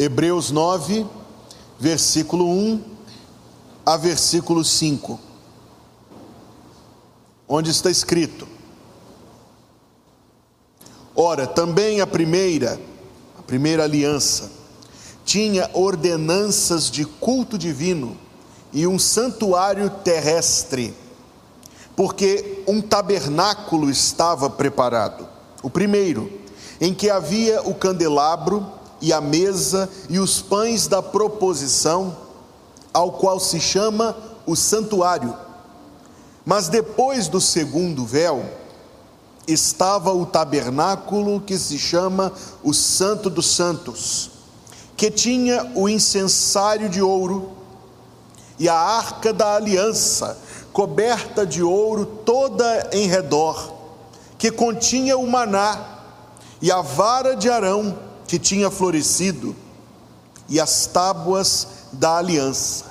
Hebreus 9, versículo 1 a versículo 5, onde está escrito: Ora, também a primeira, a primeira aliança, tinha ordenanças de culto divino e um santuário terrestre, porque um tabernáculo estava preparado. O primeiro, em que havia o candelabro e a mesa e os pães da proposição, ao qual se chama o santuário. Mas depois do segundo véu, estava o tabernáculo que se chama o Santo dos Santos, que tinha o incensário de ouro e a arca da aliança, coberta de ouro toda em redor, que continha o maná e a vara de Arão que tinha florescido e as tábuas da aliança.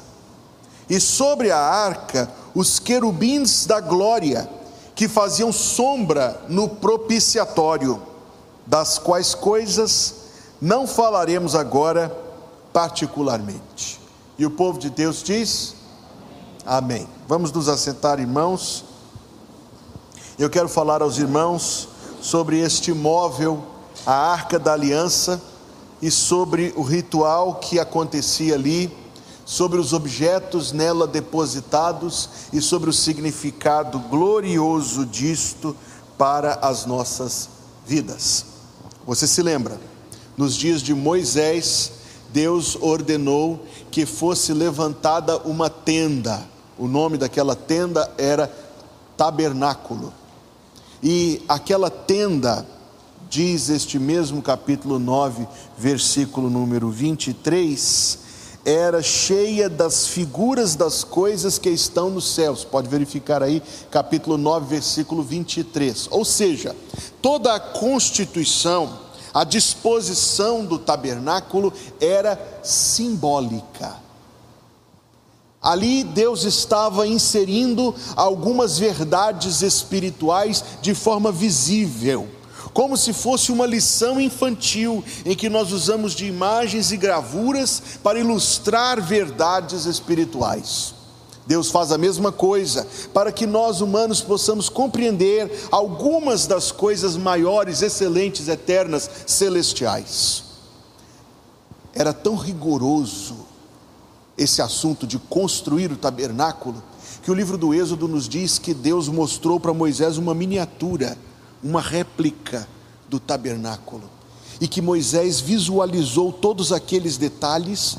E sobre a arca os querubins da glória que faziam sombra no propiciatório, das quais coisas não falaremos agora particularmente. E o povo de Deus diz: Amém. Vamos nos assentar, irmãos. Eu quero falar aos irmãos sobre este móvel, a arca da aliança, e sobre o ritual que acontecia ali, sobre os objetos nela depositados e sobre o significado glorioso disto para as nossas vidas. Você se lembra? Nos dias de Moisés, Deus ordenou que fosse levantada uma tenda. O nome daquela tenda era tabernáculo. E aquela tenda, diz este mesmo capítulo 9, versículo número 23, era cheia das figuras das coisas que estão nos céus. Pode verificar aí, capítulo 9, versículo 23. Ou seja, toda a constituição a disposição do tabernáculo era simbólica. Ali Deus estava inserindo algumas verdades espirituais de forma visível, como se fosse uma lição infantil em que nós usamos de imagens e gravuras para ilustrar verdades espirituais. Deus faz a mesma coisa para que nós humanos possamos compreender algumas das coisas maiores, excelentes, eternas, celestiais. Era tão rigoroso esse assunto de construir o tabernáculo que o livro do Êxodo nos diz que Deus mostrou para Moisés uma miniatura, uma réplica do tabernáculo e que Moisés visualizou todos aqueles detalhes.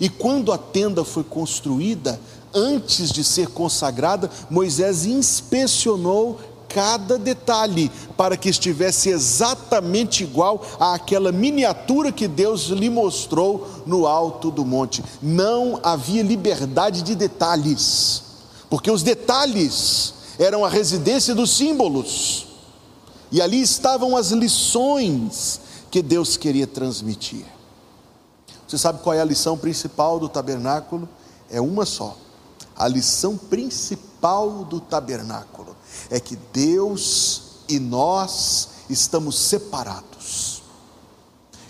E quando a tenda foi construída, antes de ser consagrada, Moisés inspecionou cada detalhe para que estivesse exatamente igual àquela miniatura que Deus lhe mostrou no alto do monte. Não havia liberdade de detalhes, porque os detalhes eram a residência dos símbolos, e ali estavam as lições que Deus queria transmitir. Você sabe qual é a lição principal do tabernáculo? É uma só a lição principal do tabernáculo é que Deus e nós estamos separados.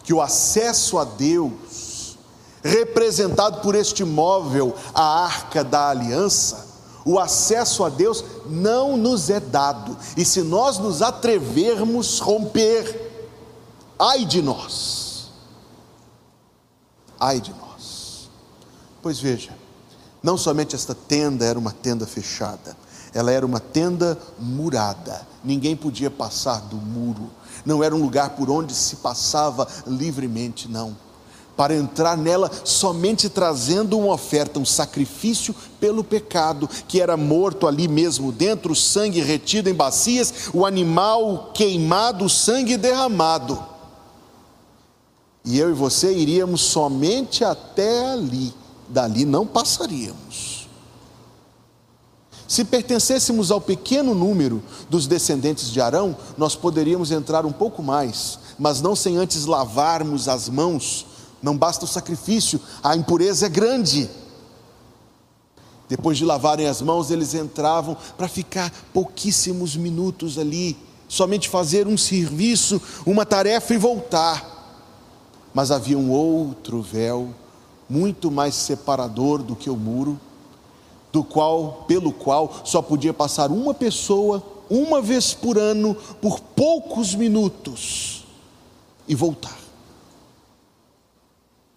Que o acesso a Deus, representado por este móvel, a arca da aliança, o acesso a Deus não nos é dado, e se nós nos atrevermos romper, ai de nós, ai de nós. Pois veja, não somente esta tenda era uma tenda fechada, ela era uma tenda murada, ninguém podia passar do muro, não era um lugar por onde se passava livremente, não. Para entrar nela somente trazendo uma oferta, um sacrifício pelo pecado, que era morto ali mesmo dentro, o sangue retido em bacias, o animal queimado, o sangue derramado. E eu e você iríamos somente até ali dali não passaríamos. Se pertencêssemos ao pequeno número dos descendentes de Arão, nós poderíamos entrar um pouco mais, mas não sem antes lavarmos as mãos. Não basta o sacrifício, a impureza é grande. Depois de lavarem as mãos, eles entravam para ficar pouquíssimos minutos ali, somente fazer um serviço, uma tarefa e voltar. mas havia um outro véu, muito mais separador do que o muro, do qual, pelo qual só podia passar uma pessoa uma vez por ano por poucos minutos e voltar.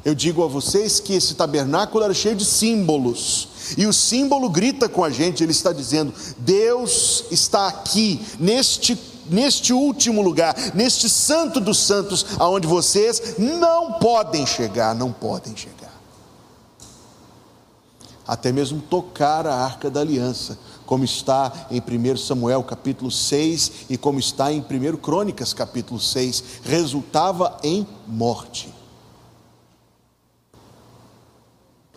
Eu digo a vocês que esse tabernáculo era cheio de símbolos, e o símbolo grita com a gente, ele está dizendo: Deus está aqui, neste, neste último lugar, neste santo dos santos, aonde vocês não podem chegar, não podem chegar. Até mesmo tocar a arca da aliança, como está em 1 Samuel capítulo 6 e como está em 1 Crônicas capítulo 6, resultava em morte.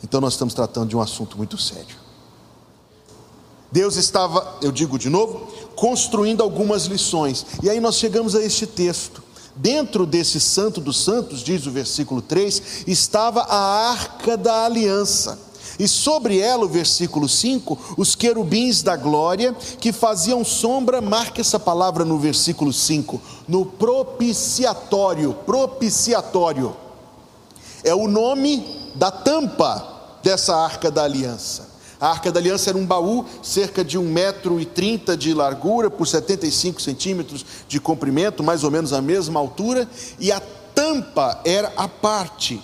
Então nós estamos tratando de um assunto muito sério. Deus estava, eu digo de novo, construindo algumas lições. E aí nós chegamos a este texto. Dentro desse santo dos santos, diz o versículo 3, estava a arca da aliança. E sobre ela, o versículo 5, os querubins da glória que faziam sombra, marca essa palavra no versículo 5, no propiciatório. Propiciatório é o nome da tampa dessa arca da aliança. A arca da aliança era um baú, cerca de um metro e trinta de largura por 75 centímetros de comprimento, mais ou menos a mesma altura, e a tampa era a parte.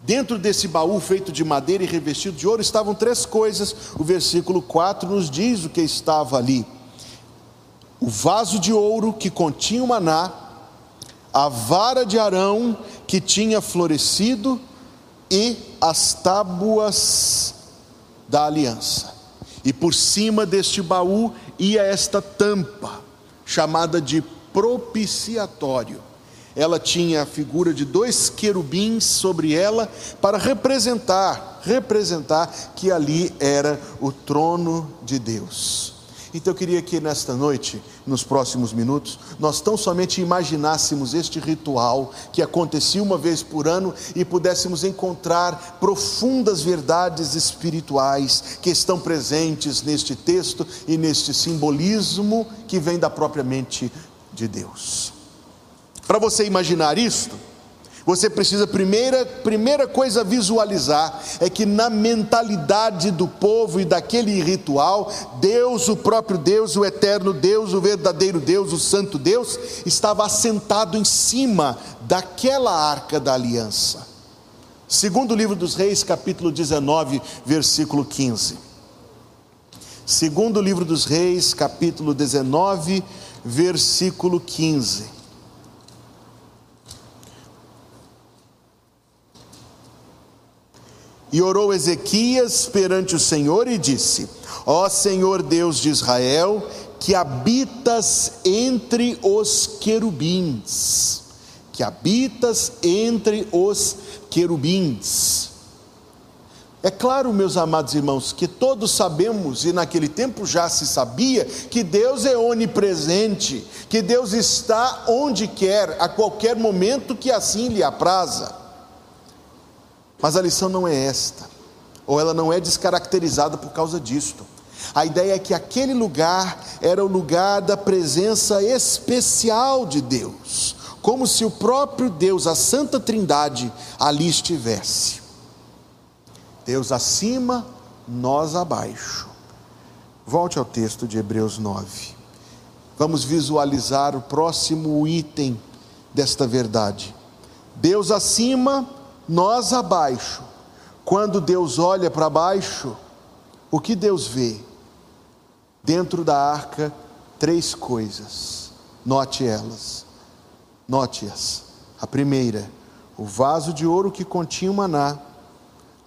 Dentro desse baú feito de madeira e revestido de ouro estavam três coisas. O versículo 4 nos diz o que estava ali: o vaso de ouro que continha o maná, a vara de Arão que tinha florescido e as tábuas da aliança. E por cima deste baú ia esta tampa, chamada de propiciatório. Ela tinha a figura de dois querubins sobre ela para representar, representar que ali era o trono de Deus. Então eu queria que nesta noite, nos próximos minutos, nós tão somente imaginássemos este ritual que acontecia uma vez por ano e pudéssemos encontrar profundas verdades espirituais que estão presentes neste texto e neste simbolismo que vem da própria mente de Deus. Para você imaginar isto, você precisa, primeira, primeira coisa a visualizar é que na mentalidade do povo e daquele ritual, Deus, o próprio Deus, o eterno Deus, o verdadeiro Deus, o santo Deus, estava assentado em cima daquela arca da aliança. Segundo o livro dos Reis, capítulo 19, versículo 15. Segundo o livro dos Reis, capítulo 19, versículo 15. E orou Ezequias perante o Senhor e disse: Ó Senhor Deus de Israel, que habitas entre os querubins, que habitas entre os querubins. É claro, meus amados irmãos, que todos sabemos, e naquele tempo já se sabia, que Deus é onipresente, que Deus está onde quer, a qualquer momento que assim lhe apraza. Mas a lição não é esta, ou ela não é descaracterizada por causa disto. A ideia é que aquele lugar era o lugar da presença especial de Deus, como se o próprio Deus, a Santa Trindade, ali estivesse. Deus acima, nós abaixo. Volte ao texto de Hebreus 9. Vamos visualizar o próximo item desta verdade. Deus acima, nós abaixo. Quando Deus olha para baixo, o que Deus vê? Dentro da arca, três coisas. Note elas. Note-as. A primeira, o vaso de ouro que continha o maná.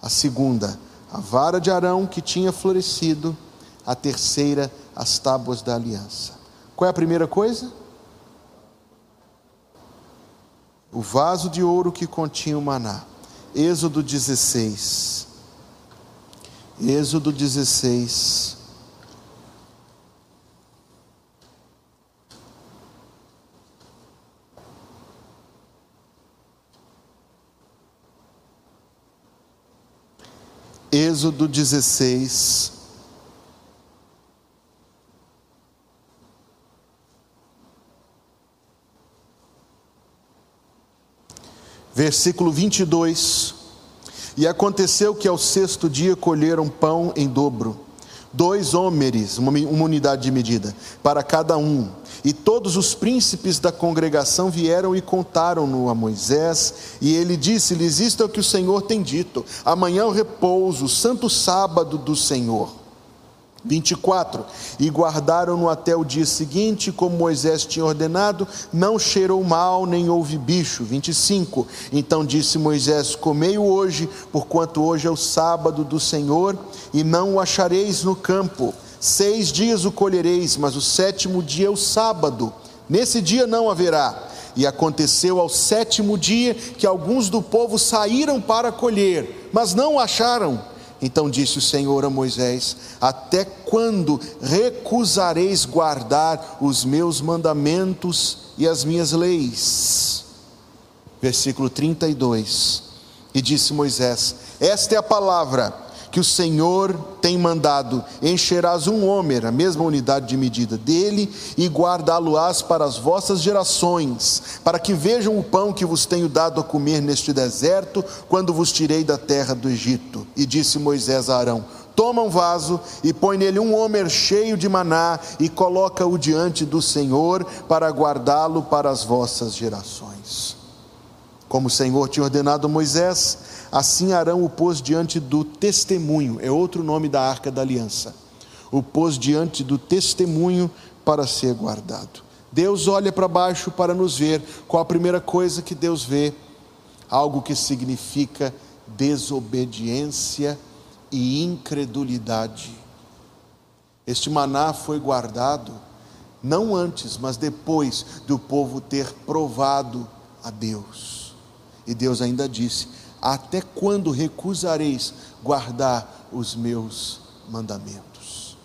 A segunda, a vara de Arão que tinha florescido. A terceira, as tábuas da aliança. Qual é a primeira coisa? O vaso de ouro que continha o maná. Êxodo 16. Êxodo 16. Êxodo 16. Versículo 22. E aconteceu que ao sexto dia colheram pão em dobro, dois homens, uma unidade de medida, para cada um. E todos os príncipes da congregação vieram e contaram-no a Moisés, e ele disse-lhes: Isto é o que o Senhor tem dito: amanhã o repouso, o santo sábado do Senhor. 24. E guardaram-no até o dia seguinte, como Moisés tinha ordenado, não cheirou mal, nem houve bicho. 25. Então disse Moisés: Comei-o hoje, porquanto hoje é o sábado do Senhor, e não o achareis no campo. Seis dias o colhereis, mas o sétimo dia é o sábado. Nesse dia não haverá. E aconteceu ao sétimo dia que alguns do povo saíram para colher, mas não acharam. Então disse o Senhor a Moisés: Até quando recusareis guardar os meus mandamentos e as minhas leis? Versículo 32. E disse Moisés: Esta é a palavra que o Senhor tem mandado: encherás um homer, a mesma unidade de medida dele, e guardá-lo-ás para as vossas gerações, para que vejam o pão que vos tenho dado a comer neste deserto, quando vos tirei da terra do Egito. E disse Moisés a Arão: Toma um vaso e põe nele um homer cheio de maná e coloca-o diante do Senhor para guardá-lo para as vossas gerações. Como o Senhor tinha ordenado a Moisés, Assim Arão o pôs diante do testemunho, é outro nome da arca da aliança. O pôs diante do testemunho para ser guardado. Deus olha para baixo para nos ver. Qual a primeira coisa que Deus vê? Algo que significa desobediência e incredulidade. Este maná foi guardado não antes, mas depois do povo ter provado a Deus. E Deus ainda disse: até quando recusareis guardar os meus mandamentos?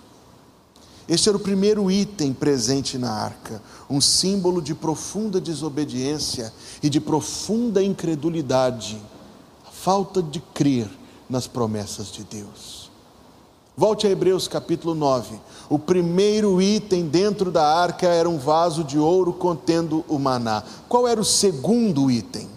Este era o primeiro item presente na arca, um símbolo de profunda desobediência e de profunda incredulidade, falta de crer nas promessas de Deus. Volte a Hebreus capítulo 9. O primeiro item dentro da arca era um vaso de ouro contendo o maná. Qual era o segundo item?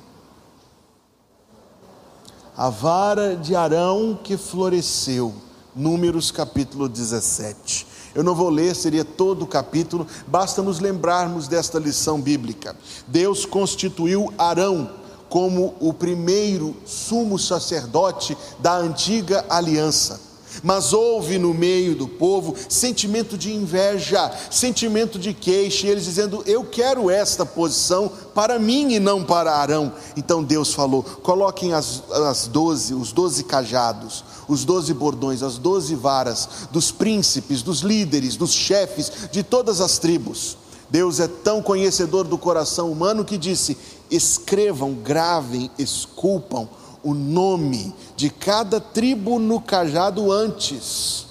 A vara de Arão que floresceu. Números capítulo 17. Eu não vou ler, seria todo o capítulo, basta nos lembrarmos desta lição bíblica. Deus constituiu Arão como o primeiro sumo sacerdote da antiga aliança. Mas houve no meio do povo sentimento de inveja, sentimento de queixa, e eles dizendo: Eu quero esta posição para mim e não para Arão. Então Deus falou: Coloquem as, as doze, os doze cajados, os doze bordões, as doze varas dos príncipes, dos líderes, dos chefes de todas as tribos. Deus é tão conhecedor do coração humano que disse: Escrevam, gravem, esculpam o nome de cada tribo no cajado antes.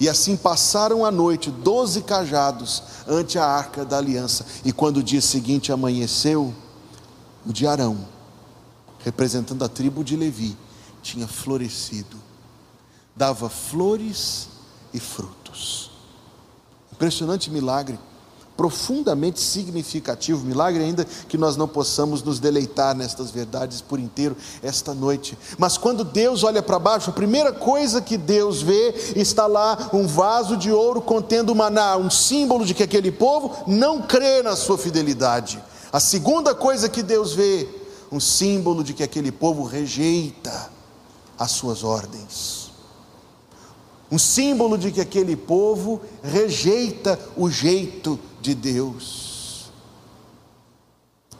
E assim passaram a noite, doze cajados, ante a arca da aliança. E quando o dia seguinte amanheceu, o de Arão, representando a tribo de Levi, tinha florescido, dava flores e frutos. Impressionante milagre profundamente significativo, milagre ainda que nós não possamos nos deleitar nestas verdades por inteiro esta noite. Mas quando Deus olha para baixo, a primeira coisa que Deus vê está lá um vaso de ouro contendo maná, um símbolo de que aquele povo não crê na sua fidelidade. A segunda coisa que Deus vê, um símbolo de que aquele povo rejeita as suas ordens um símbolo de que aquele povo rejeita o jeito de Deus.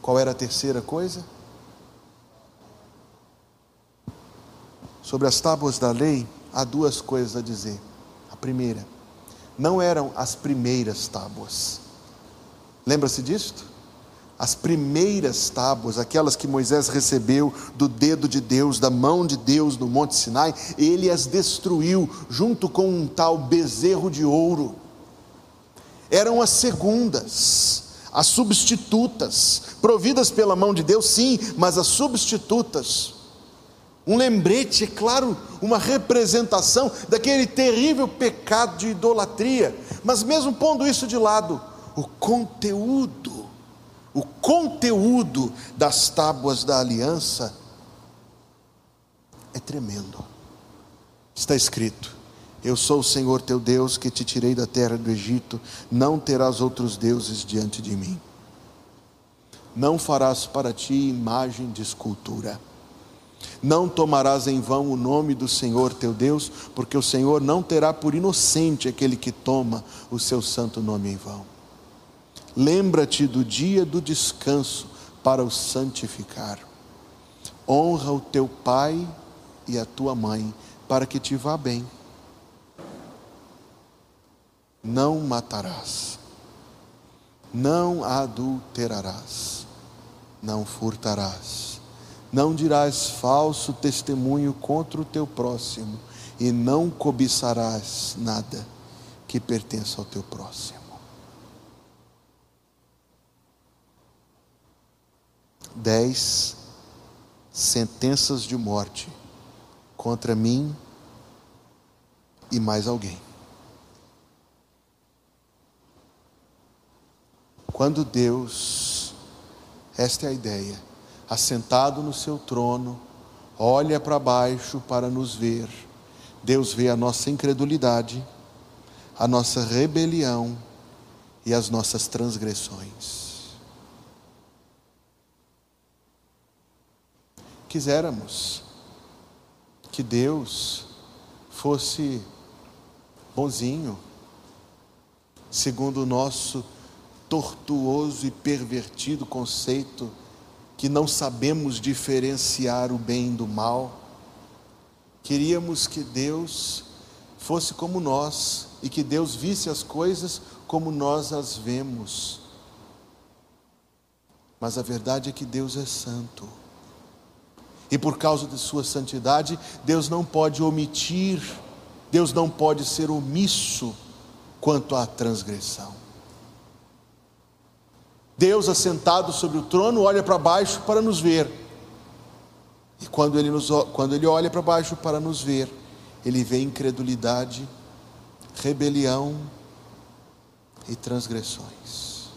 Qual era a terceira coisa? Sobre as tábuas da lei, há duas coisas a dizer. A primeira, não eram as primeiras tábuas. Lembra-se disto? As primeiras tábuas, aquelas que Moisés recebeu do dedo de Deus, da mão de Deus no Monte Sinai, ele as destruiu junto com um tal bezerro de ouro. Eram as segundas, as substitutas, providas pela mão de Deus, sim, mas as substitutas. Um lembrete, é claro, uma representação daquele terrível pecado de idolatria, mas mesmo pondo isso de lado, o conteúdo o conteúdo das tábuas da aliança é tremendo. Está escrito: Eu sou o Senhor teu Deus que te tirei da terra do Egito, não terás outros deuses diante de mim. Não farás para ti imagem de escultura. Não tomarás em vão o nome do Senhor teu Deus, porque o Senhor não terá por inocente aquele que toma o seu santo nome em vão. Lembra-te do dia do descanso para o santificar. Honra o teu pai e a tua mãe, para que te vá bem. Não matarás, não adulterarás, não furtarás, não dirás falso testemunho contra o teu próximo, e não cobiçarás nada que pertença ao teu próximo. Dez sentenças de morte contra mim e mais alguém. Quando Deus, esta é a ideia, assentado no seu trono, olha para baixo para nos ver, Deus vê a nossa incredulidade, a nossa rebelião e as nossas transgressões. Quiséramos que Deus fosse bonzinho, segundo o nosso tortuoso e pervertido conceito que não sabemos diferenciar o bem do mal. Queríamos que Deus fosse como nós e que Deus visse as coisas como nós as vemos. Mas a verdade é que Deus é santo. E por causa de sua santidade, Deus não pode omitir, Deus não pode ser omisso quanto à transgressão. Deus, assentado sobre o trono, olha para baixo para nos ver. E quando ele, nos, quando ele olha para baixo para nos ver, ele vê incredulidade, rebelião e transgressões.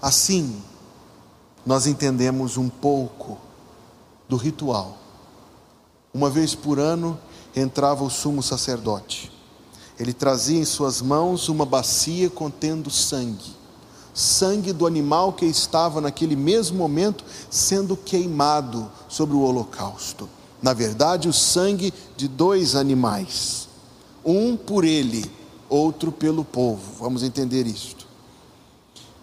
Assim, nós entendemos um pouco do ritual. Uma vez por ano entrava o sumo sacerdote. Ele trazia em suas mãos uma bacia contendo sangue, sangue do animal que estava naquele mesmo momento sendo queimado sobre o holocausto. Na verdade, o sangue de dois animais, um por ele, outro pelo povo. Vamos entender isto.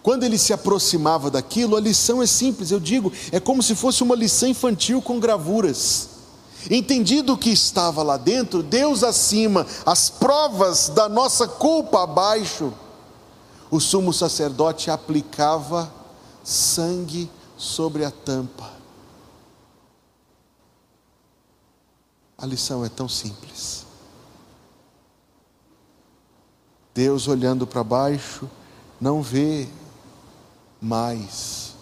Quando ele se aproximava daquilo, a lição é simples, eu digo, é como se fosse uma lição infantil com gravuras. Entendido o que estava lá dentro, Deus acima, as provas da nossa culpa abaixo, o sumo sacerdote aplicava sangue sobre a tampa. A lição é tão simples. Deus olhando para baixo, não vê mais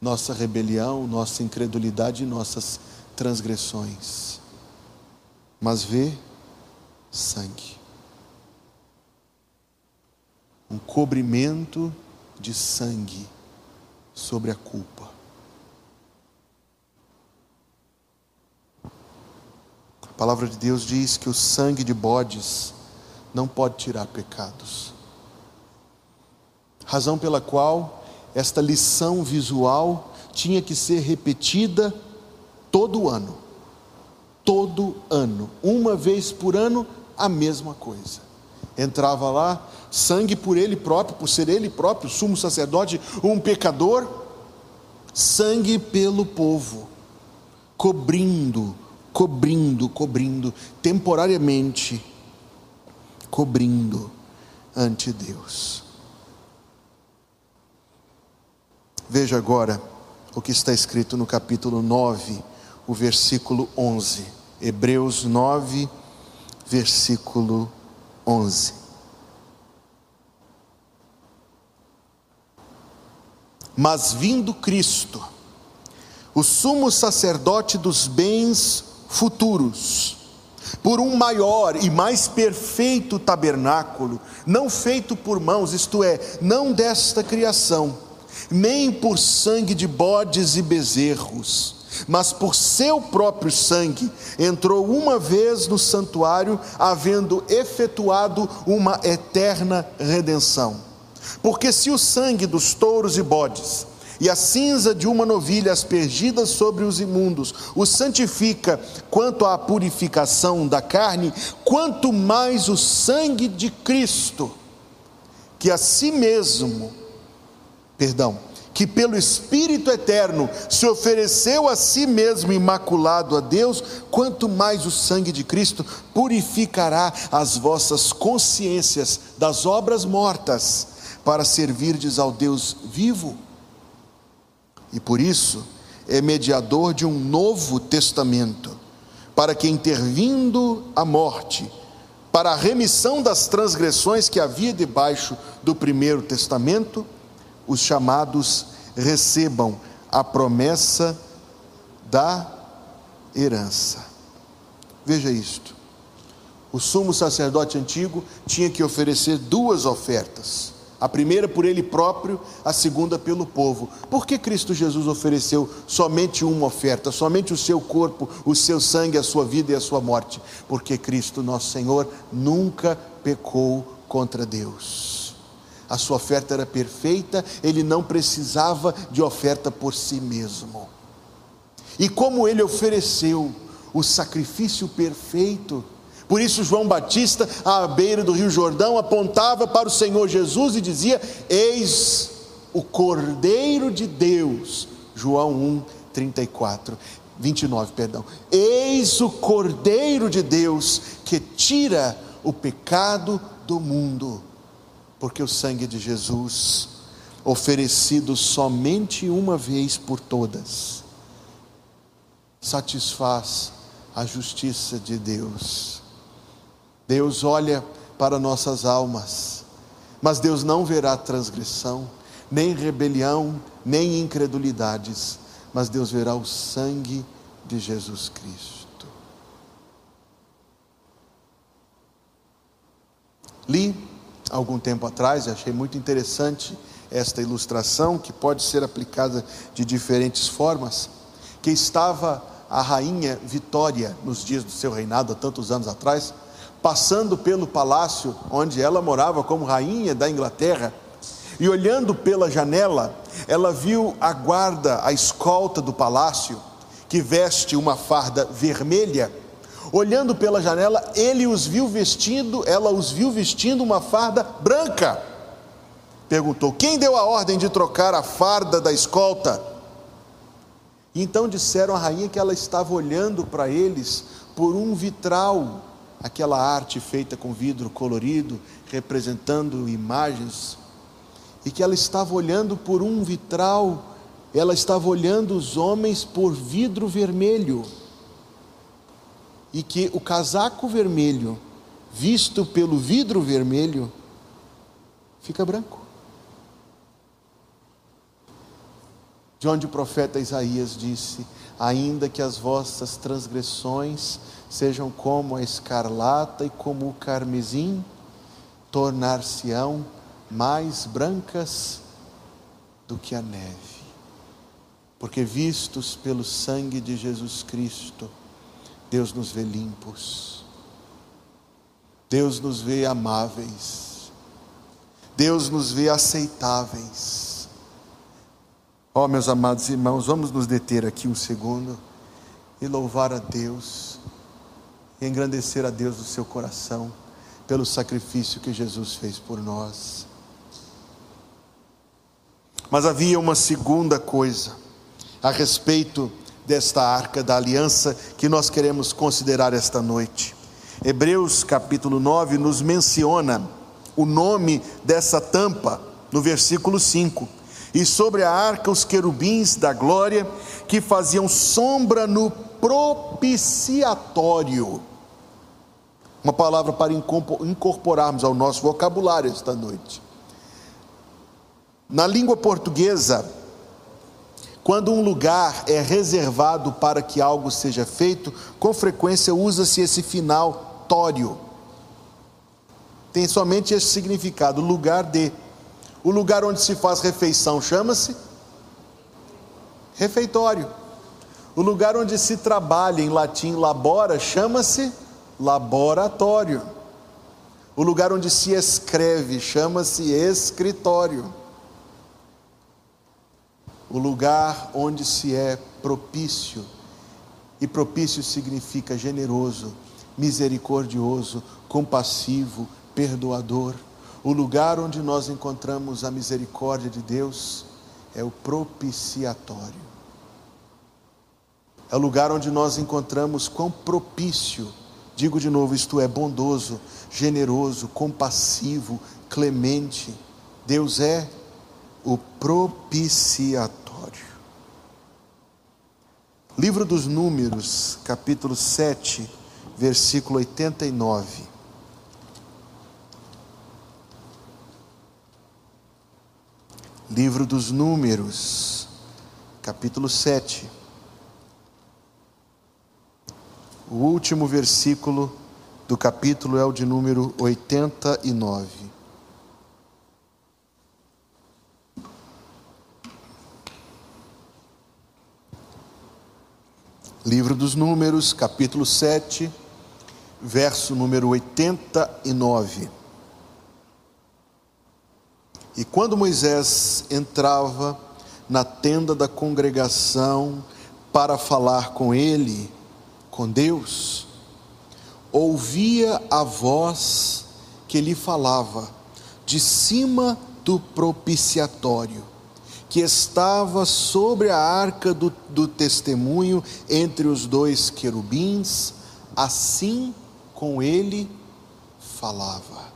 nossa rebelião, nossa incredulidade e nossas transgressões, mas vê sangue. Um cobrimento de sangue sobre a culpa. A palavra de Deus diz que o sangue de bodes não pode tirar pecados razão pela qual esta lição visual tinha que ser repetida todo ano. Todo ano, uma vez por ano, a mesma coisa. Entrava lá, sangue por ele próprio, por ser ele próprio, sumo sacerdote, um pecador, sangue pelo povo, cobrindo, cobrindo, cobrindo, temporariamente, cobrindo ante Deus. Veja agora o que está escrito no capítulo 9, o versículo 11. Hebreus 9, versículo 11. Mas vindo Cristo, o sumo sacerdote dos bens futuros, por um maior e mais perfeito tabernáculo, não feito por mãos, isto é, não desta criação, nem por sangue de bodes e bezerros, mas por seu próprio sangue, entrou uma vez no santuário, havendo efetuado uma eterna redenção. Porque se o sangue dos touros e bodes, e a cinza de uma novilha aspergida sobre os imundos o santifica quanto à purificação da carne, quanto mais o sangue de Cristo, que a si mesmo, perdão, que pelo Espírito eterno se ofereceu a si mesmo imaculado a Deus, quanto mais o sangue de Cristo purificará as vossas consciências das obras mortas, para servirdes ao Deus vivo. E por isso é mediador de um novo testamento, para que intervindo a morte, para a remissão das transgressões que havia debaixo do primeiro testamento, os chamados recebam a promessa da herança. Veja isto. O sumo sacerdote antigo tinha que oferecer duas ofertas a primeira por ele próprio, a segunda pelo povo. Por que Cristo Jesus ofereceu somente uma oferta, somente o seu corpo, o seu sangue, a sua vida e a sua morte? Porque Cristo, nosso Senhor, nunca pecou contra Deus. A sua oferta era perfeita, ele não precisava de oferta por si mesmo. E como ele ofereceu o sacrifício perfeito, por isso, João Batista, à beira do Rio Jordão, apontava para o Senhor Jesus e dizia: Eis o Cordeiro de Deus. João 1, 34. 29, perdão. Eis o Cordeiro de Deus que tira o pecado do mundo, porque o sangue de Jesus, oferecido somente uma vez por todas, satisfaz a justiça de Deus. Deus olha para nossas almas, mas Deus não verá transgressão, nem rebelião, nem incredulidades, mas Deus verá o sangue de Jesus Cristo. Li algum tempo atrás, e achei muito interessante esta ilustração, que pode ser aplicada de diferentes formas, que estava a rainha Vitória nos dias do seu reinado, há tantos anos atrás, passando pelo palácio onde ela morava como rainha da Inglaterra, e olhando pela janela, ela viu a guarda, a escolta do palácio, que veste uma farda vermelha. Olhando pela janela, ele os viu vestindo, ela os viu vestindo uma farda branca. Perguntou: Quem deu a ordem de trocar a farda da escolta? Então disseram à rainha que ela estava olhando para eles por um vitral aquela arte feita com vidro colorido, representando imagens, e que ela estava olhando por um vitral, ela estava olhando os homens por vidro vermelho, e que o casaco vermelho, visto pelo vidro vermelho, fica branco. De onde o profeta Isaías disse: Ainda que as vossas transgressões sejam como a escarlata e como o carmesim, tornar-se-ão mais brancas do que a neve. Porque vistos pelo sangue de Jesus Cristo, Deus nos vê limpos. Deus nos vê amáveis. Deus nos vê aceitáveis. Ó, oh, meus amados irmãos, vamos nos deter aqui um segundo e louvar a Deus e engrandecer a Deus do seu coração pelo sacrifício que Jesus fez por nós. Mas havia uma segunda coisa a respeito desta arca da aliança que nós queremos considerar esta noite. Hebreus capítulo 9 nos menciona o nome dessa tampa no versículo 5. E sobre a arca os querubins da glória que faziam sombra no propiciatório uma palavra para incorporarmos ao nosso vocabulário esta noite. Na língua portuguesa, Quando um lugar é reservado para que algo seja feito, com frequência usa-se esse final tório. Tem somente esse significado, lugar de. O lugar onde se faz refeição chama-se refeitório. O lugar onde se trabalha, em latim labora, chama-se laboratório. O lugar onde se escreve chama-se escritório. O lugar onde se é propício, e propício significa generoso, misericordioso, compassivo, perdoador. O lugar onde nós encontramos a misericórdia de Deus é o propiciatório. É o lugar onde nós encontramos quão propício, digo de novo, isto é, bondoso, generoso, compassivo, clemente. Deus é o propiciatório. Livro dos Números, capítulo 7, versículo 89. Livro dos Números, capítulo 7. O último versículo do capítulo é o de número 89. Livro dos Números, capítulo 7, verso número 89. E quando Moisés entrava na tenda da congregação para falar com ele, com Deus, ouvia a voz que lhe falava de cima do propiciatório que estava sobre a arca do, do testemunho entre os dois querubins, assim com ele falava.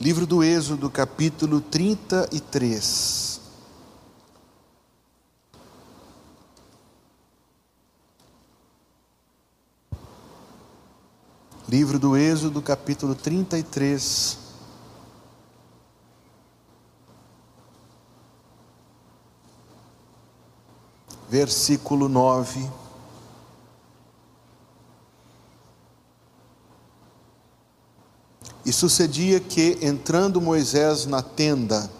Livro do Êxodo, capítulo 33. Livro do Êxodo, capítulo 33. Versículo 9. E sucedia que, entrando Moisés na tenda,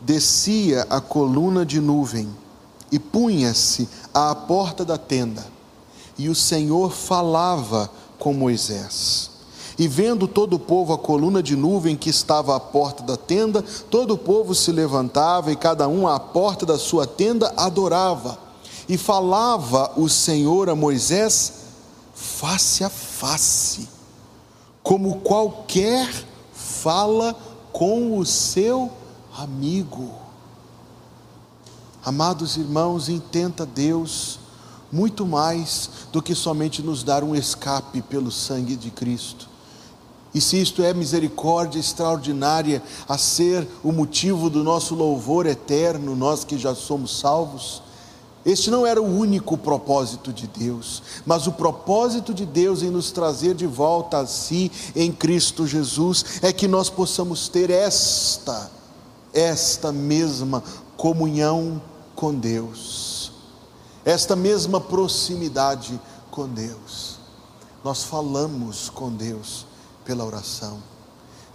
descia a coluna de nuvem e punha-se à porta da tenda. E o Senhor falava com Moisés. E vendo todo o povo a coluna de nuvem que estava à porta da tenda, todo o povo se levantava e cada um à porta da sua tenda adorava. E falava o Senhor a Moisés face a face, como qualquer fala com o seu amigo. Amados irmãos, intenta Deus muito mais do que somente nos dar um escape pelo sangue de Cristo. E se isto é misericórdia extraordinária a ser o motivo do nosso louvor eterno, nós que já somos salvos, este não era o único propósito de Deus, mas o propósito de Deus em nos trazer de volta a si em Cristo Jesus é que nós possamos ter esta, esta mesma comunhão com Deus, esta mesma proximidade com Deus. Nós falamos com Deus pela oração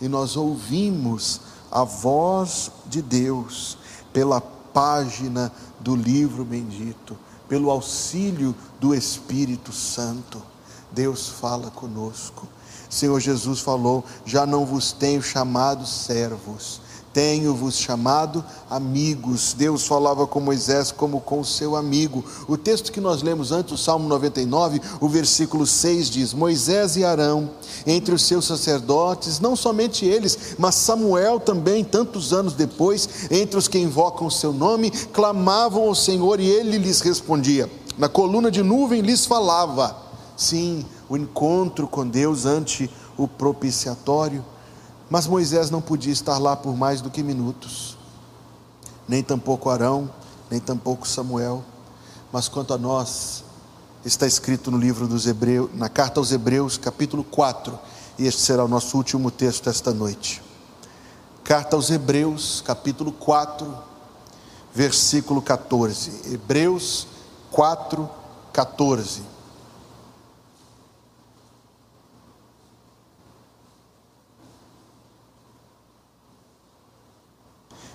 e nós ouvimos a voz de Deus pela página do livro bendito, pelo auxílio do Espírito Santo. Deus fala conosco. Senhor Jesus falou: Já não vos tenho chamado servos, tenho-vos chamado amigos. Deus falava com Moisés como com seu amigo. O texto que nós lemos antes, o Salmo 99, o versículo 6 diz: Moisés e Arão, entre os seus sacerdotes, não somente eles, mas Samuel também, tantos anos depois, entre os que invocam o seu nome, clamavam ao Senhor e ele lhes respondia. Na coluna de nuvem lhes falava. Sim, o encontro com Deus ante o propiciatório mas Moisés não podia estar lá por mais do que minutos, nem tampouco Arão, nem tampouco Samuel. Mas quanto a nós, está escrito no livro dos Hebreus, na carta aos Hebreus, capítulo 4, e este será o nosso último texto esta noite. Carta aos Hebreus, capítulo 4, versículo 14. Hebreus 4, 14.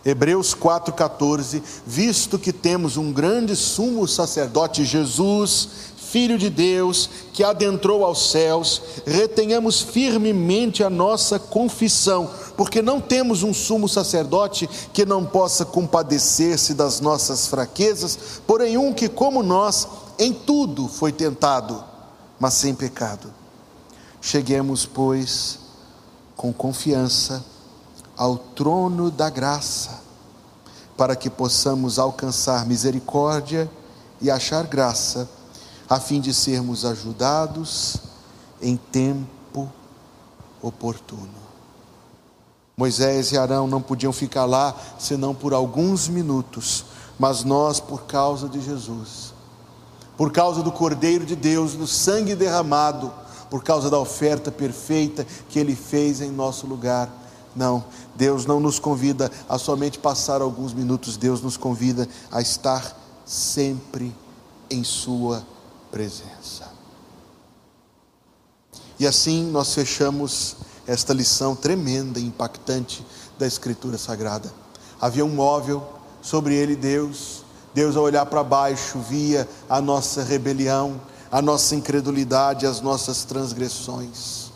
Hebreus 4,14, visto que temos um grande sumo sacerdote, Jesus, Filho de Deus, que adentrou aos céus, retenhamos firmemente a nossa confissão, porque não temos um sumo sacerdote que não possa compadecer-se das nossas fraquezas, porém um que, como nós, em tudo foi tentado, mas sem pecado. Cheguemos, pois, com confiança ao trono da graça, para que possamos alcançar misericórdia e achar graça, a fim de sermos ajudados em tempo oportuno. Moisés e Arão não podiam ficar lá senão por alguns minutos, mas nós, por causa de Jesus, por causa do Cordeiro de Deus, do sangue derramado, por causa da oferta perfeita que ele fez em nosso lugar, não, Deus não nos convida a somente passar alguns minutos, Deus nos convida a estar sempre em Sua presença. E assim nós fechamos esta lição tremenda e impactante da Escritura Sagrada. Havia um móvel, sobre ele Deus, Deus ao olhar para baixo via a nossa rebelião, a nossa incredulidade, as nossas transgressões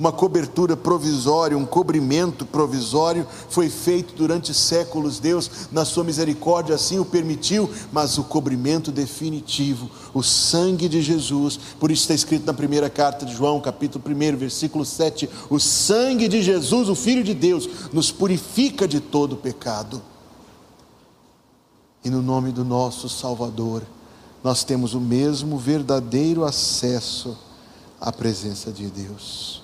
uma cobertura provisória, um cobrimento provisório foi feito durante séculos. Deus, na sua misericórdia, assim o permitiu, mas o cobrimento definitivo, o sangue de Jesus, por isso está escrito na primeira carta de João, capítulo 1, versículo 7: o sangue de Jesus, o Filho de Deus, nos purifica de todo pecado. E no nome do nosso Salvador, nós temos o mesmo verdadeiro acesso à presença de Deus.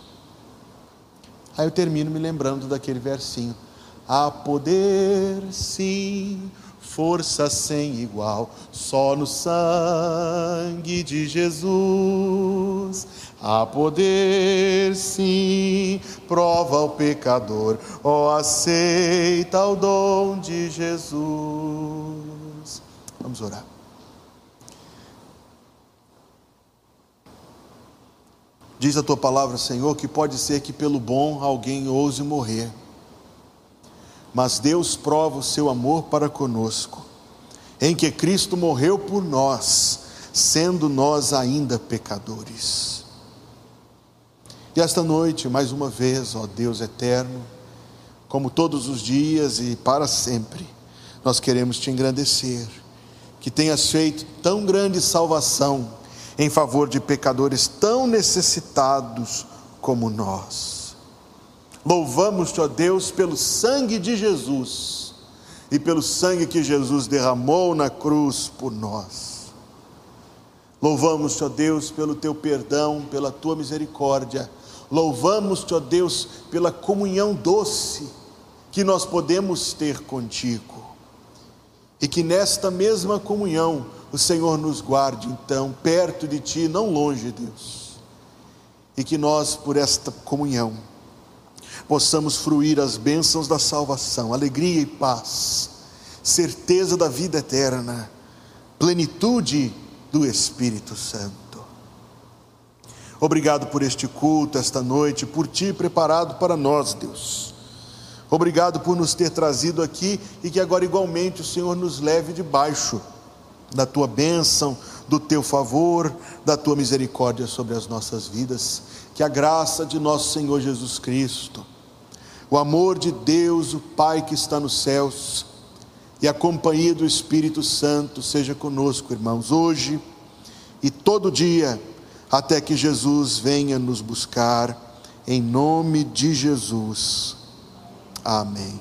Aí eu termino me lembrando daquele versinho. Há poder, sim, força sem igual, só no sangue de Jesus. Há poder, sim, prova o pecador, ó, oh, aceita o dom de Jesus. Vamos orar. Diz a tua palavra, Senhor, que pode ser que pelo bom alguém ouse morrer, mas Deus prova o seu amor para conosco, em que Cristo morreu por nós, sendo nós ainda pecadores. E esta noite, mais uma vez, ó Deus eterno, como todos os dias e para sempre, nós queremos te engrandecer, que tenhas feito tão grande salvação em favor de pecadores tão necessitados como nós. Louvamos-te, ó Deus, pelo sangue de Jesus e pelo sangue que Jesus derramou na cruz por nós. Louvamos-te, ó Deus, pelo teu perdão, pela tua misericórdia. Louvamos-te, ó Deus, pela comunhão doce que nós podemos ter contigo. E que nesta mesma comunhão o Senhor nos guarde então perto de Ti, não longe, Deus. E que nós, por esta comunhão, possamos fruir as bênçãos da salvação, alegria e paz, certeza da vida eterna, plenitude do Espírito Santo. Obrigado por este culto, esta noite, por Ti preparado para nós, Deus. Obrigado por nos ter trazido aqui e que agora, igualmente, o Senhor nos leve debaixo da tua bênção, do teu favor, da tua misericórdia sobre as nossas vidas. Que a graça de nosso Senhor Jesus Cristo, o amor de Deus, o Pai que está nos céus, e a companhia do Espírito Santo seja conosco, irmãos, hoje e todo dia, até que Jesus venha nos buscar, em nome de Jesus. Amém.